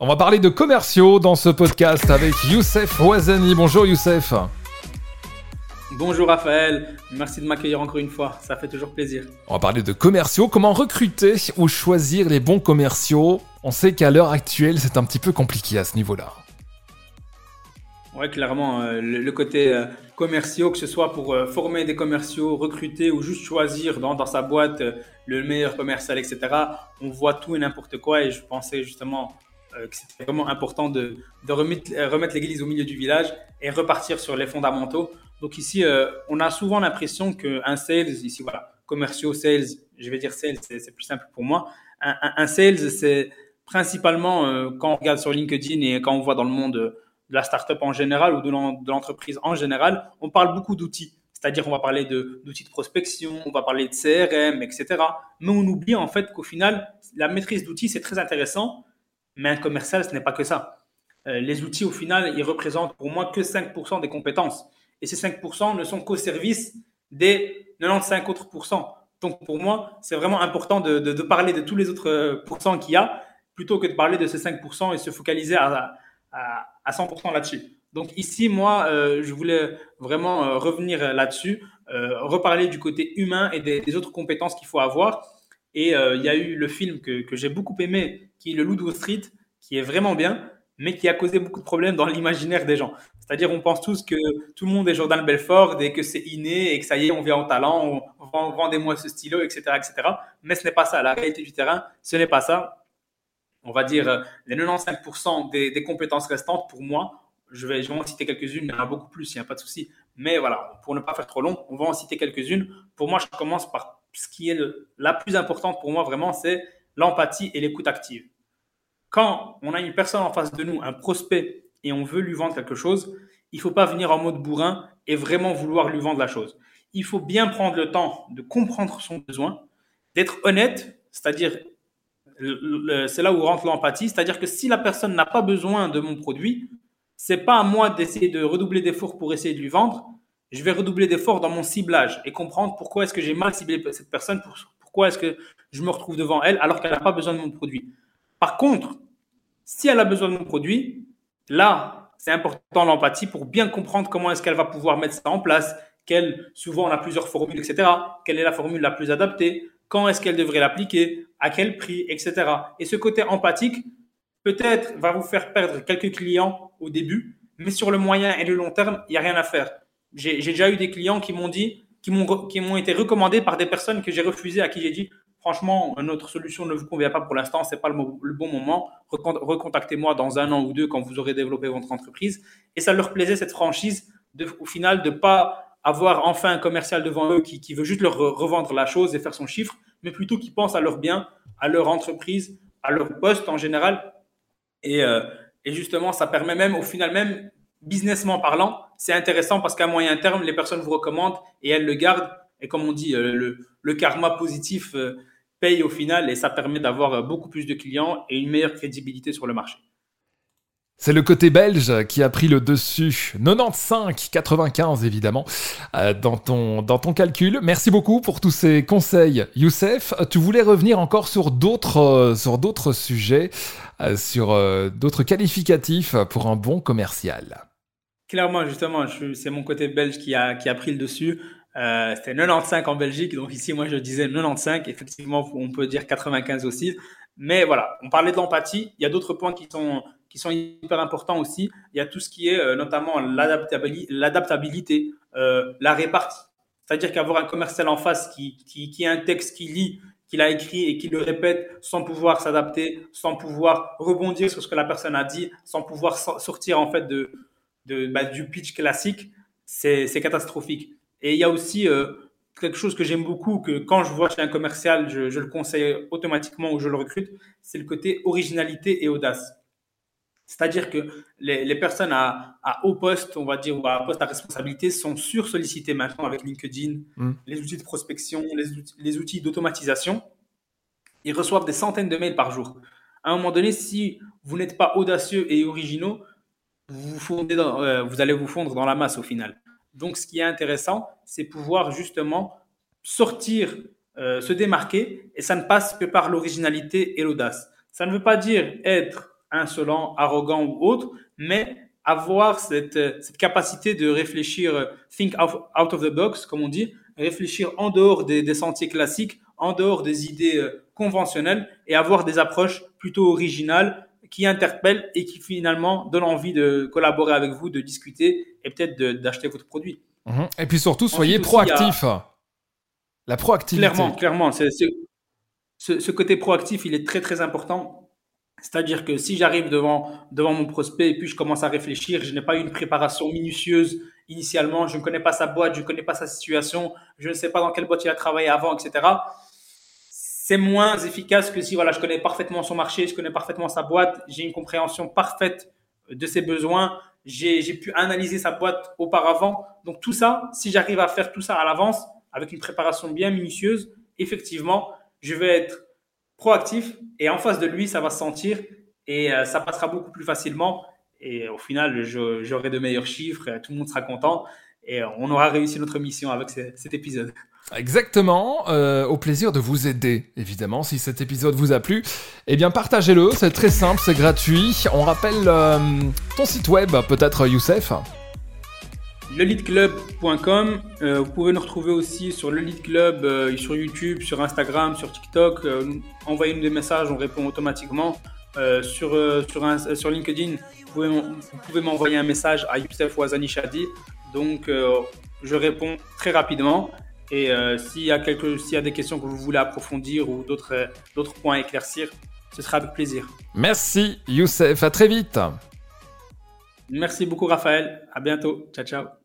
On va parler de commerciaux dans ce podcast avec Youssef Ouazani. Bonjour Youssef. Bonjour Raphaël, merci de m'accueillir encore une fois, ça fait toujours plaisir. On va parler de commerciaux, comment recruter ou choisir les bons commerciaux? On sait qu'à l'heure actuelle c'est un petit peu compliqué à ce niveau-là. Ouais, clairement, euh, le, côté euh, commerciaux, que ce soit pour euh, former des commerciaux, recruter ou juste choisir dans, dans sa boîte le meilleur commercial, etc. On voit tout et n'importe quoi et je pensais justement que c'était vraiment important de, de remettre, l'église au milieu du village et repartir sur les fondamentaux. Donc ici, on a souvent l'impression qu'un sales, ici voilà, commerciaux, sales, je vais dire sales, c'est plus simple pour moi. Un, sales, c'est principalement quand on regarde sur LinkedIn et quand on voit dans le monde de la startup en général ou de l'entreprise en général, on parle beaucoup d'outils. C'est-à-dire, on va parler d'outils de, prospection, on va parler de CRM, etc. Mais on oublie en fait qu'au final, la maîtrise d'outils, c'est très intéressant, mais un commercial, ce n'est pas que ça. Euh, les outils, au final, ils représentent pour moi que 5% des compétences. Et ces 5% ne sont qu'au service des 95 autres pourcents. Donc, pour moi, c'est vraiment important de, parler de tous les autres euh, pourcents qu'il y a, plutôt que de parler de ces 5% et se focaliser à, à, à 100% là-dessus. Donc ici, moi, euh, je voulais vraiment revenir là-dessus, reparler du côté humain et des, autres compétences qu'il faut avoir. Et il y a eu le film que, que j'ai beaucoup aimé, qui est Le Loup Street, qui est vraiment bien, mais qui a causé beaucoup de problèmes dans l'imaginaire des gens. C'est-à-dire, on pense tous que tout le monde est Jordan Belfort et que c'est inné et que ça y est, on vient en talent, on, vend, vendez-moi ce stylo, etc., etc. Mais ce n'est pas ça. La réalité du terrain, ce n'est pas ça on va dire, euh, les 95% des, compétences restantes, pour moi, je vais, je vais en citer quelques-unes, il y en a beaucoup plus, il n'y a pas de souci. Mais voilà, pour ne pas faire trop long, on va en citer quelques-unes. Pour moi, je commence par ce qui est la plus importante pour moi, vraiment, c'est l'empathie et l'écoute active. Quand on a une personne en face de nous, un prospect, et on veut lui vendre quelque chose, il ne faut pas venir en mode bourrin et vraiment vouloir lui vendre la chose. Il faut bien prendre le temps de comprendre son besoin, d'être honnête, c'est-à-dire c'est là où rentre l'empathie, c'est-à-dire que si la personne n'a pas besoin de mon produit, c'est pas à moi d'essayer de redoubler d'efforts pour essayer de lui vendre. Je vais redoubler d'efforts dans mon ciblage et comprendre pourquoi est-ce que j'ai mal ciblé cette personne, pourquoi est-ce que je me retrouve devant elle alors qu'elle n'a pas besoin de mon produit. Par contre, si elle a besoin de mon produit, là, c'est important l'empathie pour bien comprendre comment est-ce qu'elle va pouvoir mettre ça en place, quelle, souvent on a plusieurs formules, etc. Quelle est la formule la plus adaptée, quand est-ce qu'elle devrait l'appliquer, à quel prix, etc. Et ce côté empathique, peut-être, va vous faire perdre quelques clients au début, mais sur le moyen et le long terme, il n'y a rien à faire. J'ai déjà eu des clients qui m'ont dit, qui m'ont été recommandés par des personnes que j'ai refusées, à qui j'ai dit, franchement, notre solution ne vous convient pas pour l'instant, c'est pas le, bon moment. Recontactez-moi dans un an ou deux quand vous aurez développé votre entreprise. Et ça leur plaisait cette franchise, au final, de pas avoir enfin un commercial devant eux qui, veut juste leur revendre la chose et faire son chiffre, mais plutôt qui pense à leur bien, à leur entreprise, à leur poste en général. Et, euh, justement, ça permet même, au final même, businessment parlant, c'est intéressant parce qu'à moyen terme, les personnes vous recommandent et elles le gardent. Et comme on dit, euh, le, karma positif euh, paye au final et ça permet d'avoir beaucoup plus de clients et une meilleure crédibilité sur le marché. C'est le côté belge qui a pris le dessus. 95-95 évidemment euh, dans, ton, dans ton calcul. Merci beaucoup pour tous ces conseils. Youssef, tu voulais revenir encore sur d'autres, euh, sur d'autres sujets, euh, sur d'autres qualificatifs pour un bon commercial. Clairement, justement, c'est mon côté belge qui a, qui a pris le dessus. C'était 95 en Belgique, donc ici moi je disais 95. Effectivement, on peut dire 95 aussi. Mais voilà, on parlait de l'empathie. Il y a d'autres points qui sont qui sont hyper importants aussi. Il y a tout ce qui est euh, notamment l'adaptabilité, euh, la répartie. C'est-à-dire qu'avoir un commercial en face qui, qui, qui a un texte qu'il lit, qu'il a écrit et qui le répète sans pouvoir s'adapter, sans pouvoir rebondir sur ce que la personne a dit, sans pouvoir sortir en fait de, de bah, du pitch classique, c'est catastrophique. Et il y a aussi euh, quelque chose que j'aime beaucoup, que quand je vois chez un commercial, je, je le conseille automatiquement ou je le recrute, c'est le côté originalité et audace. C'est-à-dire que les, personnes à, haut poste, on va dire, ou à poste à responsabilité, sont sur-sollicitées maintenant avec LinkedIn, mm. les outils de prospection, les outils, d'automatisation. Ils reçoivent des centaines de mails par jour. À un moment donné, si vous n'êtes pas audacieux et originaux, vous, euh, vous allez vous fondre dans la masse au final. Donc, ce qui est intéressant, c'est pouvoir justement sortir, euh, se démarquer, et ça ne passe que par l'originalité et l'audace. Ça ne veut pas dire être insolent, arrogant ou autre, mais avoir cette, cette capacité de réfléchir, think out of the box, comme on dit, réfléchir en dehors des, des sentiers classiques, en dehors des idées euh, conventionnelles et avoir des approches plutôt originales qui interpellent et qui finalement donnent envie de collaborer avec vous, de discuter et peut-être d'acheter votre produit. Mhm. Et puis surtout, soyez proactif. La proactivité. Clairement, clairement. ce, côté proactif, il est très très important. C'est-à-dire que si j'arrive devant, devant mon prospect et puis je commence à réfléchir, je n'ai pas eu une préparation minutieuse initialement, je ne connais pas sa boîte, je ne connais pas sa situation, je ne sais pas dans quelle boîte il a travaillé avant, etc c'est moins efficace que si voilà, je connais parfaitement son marché, je connais parfaitement sa boîte, j'ai une compréhension parfaite de ses besoins, j'ai pu analyser sa boîte auparavant. Donc tout ça, si j'arrive à faire tout ça à l'avance, avec une préparation bien minutieuse, effectivement, je vais être proactif et en face de lui, ça va se sentir et euh, ça passera beaucoup plus facilement. Et au final, j'aurai de meilleurs chiffres, tout le monde sera content et on aura réussi notre mission avec cet épisode. Exactement, euh, au plaisir de vous aider, évidemment, si cet épisode vous a plu. Eh bien, partagez-le, c'est très simple, c'est gratuit. On rappelle euh, ton site web, peut-être Youssef leleadclub.com. Euh, vous pouvez nous retrouver aussi sur le Lead Club, euh, sur YouTube, sur Instagram, sur TikTok. envoyez-nous des messages, on répond automatiquement. sur LinkedIn, vous pouvez m'envoyer un message à Youssef Ouazani Shadi. Donc, je réponds très rapidement. Et euh, s'il y, a s'il y a des questions que vous voulez approfondir ou d'autres, euh, d'autres points à éclaircir, ce sera avec plaisir. Merci Youssef, à très vite. Merci beaucoup Raphaël, à bientôt, ciao ciao.